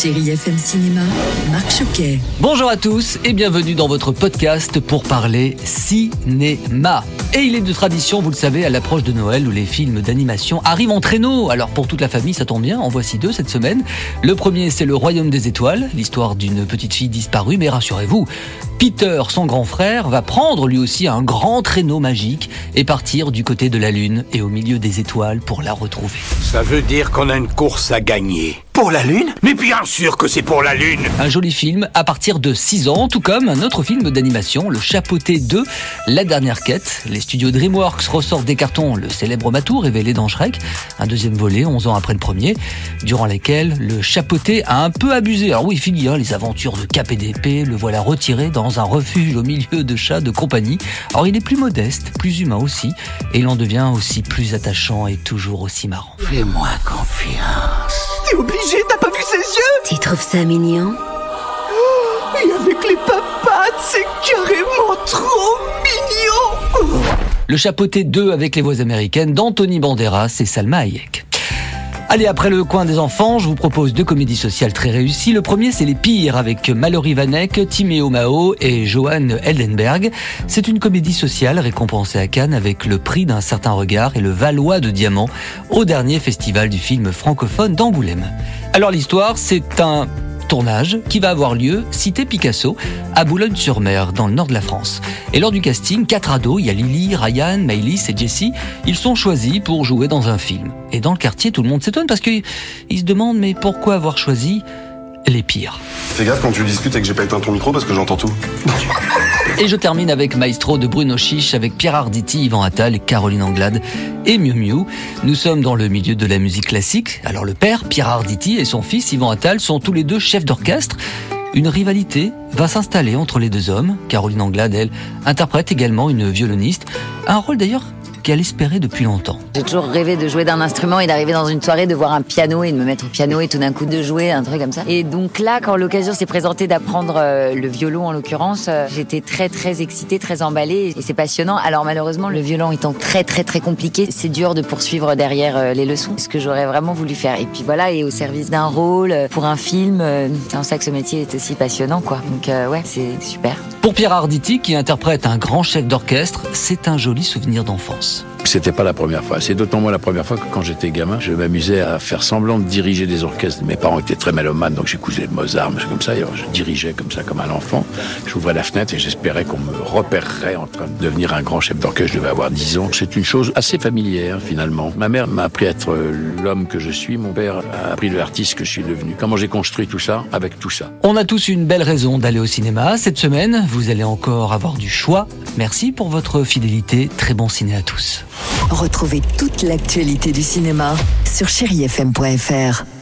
Chérie FM Cinéma, Marc Choquet. Bonjour à tous et bienvenue dans votre podcast pour parler cinéma. Et il est de tradition, vous le savez, à l'approche de Noël où les films d'animation arrivent en traîneau. Alors pour toute la famille, ça tombe bien, en voici deux cette semaine. Le premier, c'est Le Royaume des Étoiles, l'histoire d'une petite fille disparue, mais rassurez-vous, Peter, son grand frère, va prendre lui aussi un grand traîneau magique et partir du côté de la Lune et au milieu des étoiles pour la retrouver. Ça veut dire qu'on a une course à gagner. Pour la Lune Mais bien sûr que c'est pour la Lune Un joli film à partir de 6 ans, tout comme un autre film d'animation, Le Chapeauté 2, La dernière quête. Les studios DreamWorks ressortent des cartons le célèbre Matou révélé dans Shrek, un deuxième volet 11 ans après le premier, durant lesquels le Chapeauté a un peu abusé. Alors oui, fini, hein, les aventures de Cap et d'épée, le voilà retiré dans un refuge au milieu de chats de compagnie. Alors il est plus modeste, plus humain aussi, et il en devient aussi plus attachant et toujours aussi marrant. Fais-moi confiance. T'es obligé, t'as pas vu ses yeux Tu trouves ça mignon? Et avec les papates, c'est carrément trop mignon Le Chapeauté 2 avec les voix américaines d'Anthony Banderas et Salma Hayek. Allez, après le coin des enfants, je vous propose deux comédies sociales très réussies. Le premier, c'est Les Pires avec Mallory Vanek, Timéo Mao et Johan Eldenberg. C'est une comédie sociale récompensée à Cannes avec le prix d'un certain regard et le Valois de Diamant au dernier festival du film francophone d'Angoulême. Alors l'histoire, c'est un tournage qui va avoir lieu, cité Picasso, à Boulogne-sur-Mer, dans le nord de la France. Et lors du casting, quatre ados, il y a Lily, Ryan, Maëlys et Jessie, ils sont choisis pour jouer dans un film. Et dans le quartier, tout le monde s'étonne parce qu'ils ils se demandent mais pourquoi avoir choisi les pires Fais gaffe quand tu discutes et que j'ai pas éteint ton micro parce que j'entends tout. Et je termine avec Maestro de Bruno Chiche, avec Pierre Arditi, Yvan Attal, Caroline Anglade et Miu Miu. Nous sommes dans le milieu de la musique classique. Alors le père, Pierre Arditi, et son fils, Yvan Attal, sont tous les deux chefs d'orchestre. Une rivalité va s'installer entre les deux hommes. Caroline Anglade, elle, interprète également une violoniste. Un rôle d'ailleurs qu'elle espérait depuis longtemps. J'ai toujours rêvé de jouer d'un instrument et d'arriver dans une soirée, de voir un piano et de me mettre au piano et tout d'un coup de jouer, un truc comme ça. Et donc là, quand l'occasion s'est présentée d'apprendre euh, le violon en l'occurrence, euh, j'étais très très excitée, très emballée et c'est passionnant. Alors malheureusement, le violon étant très très très compliqué, c'est dur de poursuivre derrière euh, les leçons, ce que j'aurais vraiment voulu faire. Et puis voilà, et au service d'un rôle, pour un film, c'est en ça que ce métier est aussi passionnant quoi. Donc euh, ouais, c'est super. Pour Pierre Arditi, qui interprète un grand chef d'orchestre, c'est un joli souvenir d'enfance. C'était pas la première fois. C'est d'autant moins la première fois que quand j'étais gamin, je m'amusais à faire semblant de diriger des orchestres. Mes parents étaient très mélomanes, donc j'écoutais Mozart, mais comme ça. Je dirigeais comme ça, comme un enfant. J'ouvrais la fenêtre et j'espérais qu'on me repérerait en train de devenir un grand chef d'orchestre. Je devais avoir 10 ans. C'est une chose assez familière, finalement. Ma mère m'a appris à être l'homme que je suis. Mon père a appris l'artiste que je suis devenu. Comment j'ai construit tout ça avec tout ça? On a tous une belle raison d'aller au cinéma. Cette semaine, vous allez encore avoir du choix. Merci pour votre fidélité. Très bon ciné à tous. Retrouvez toute l'actualité du cinéma sur chérifm.fr.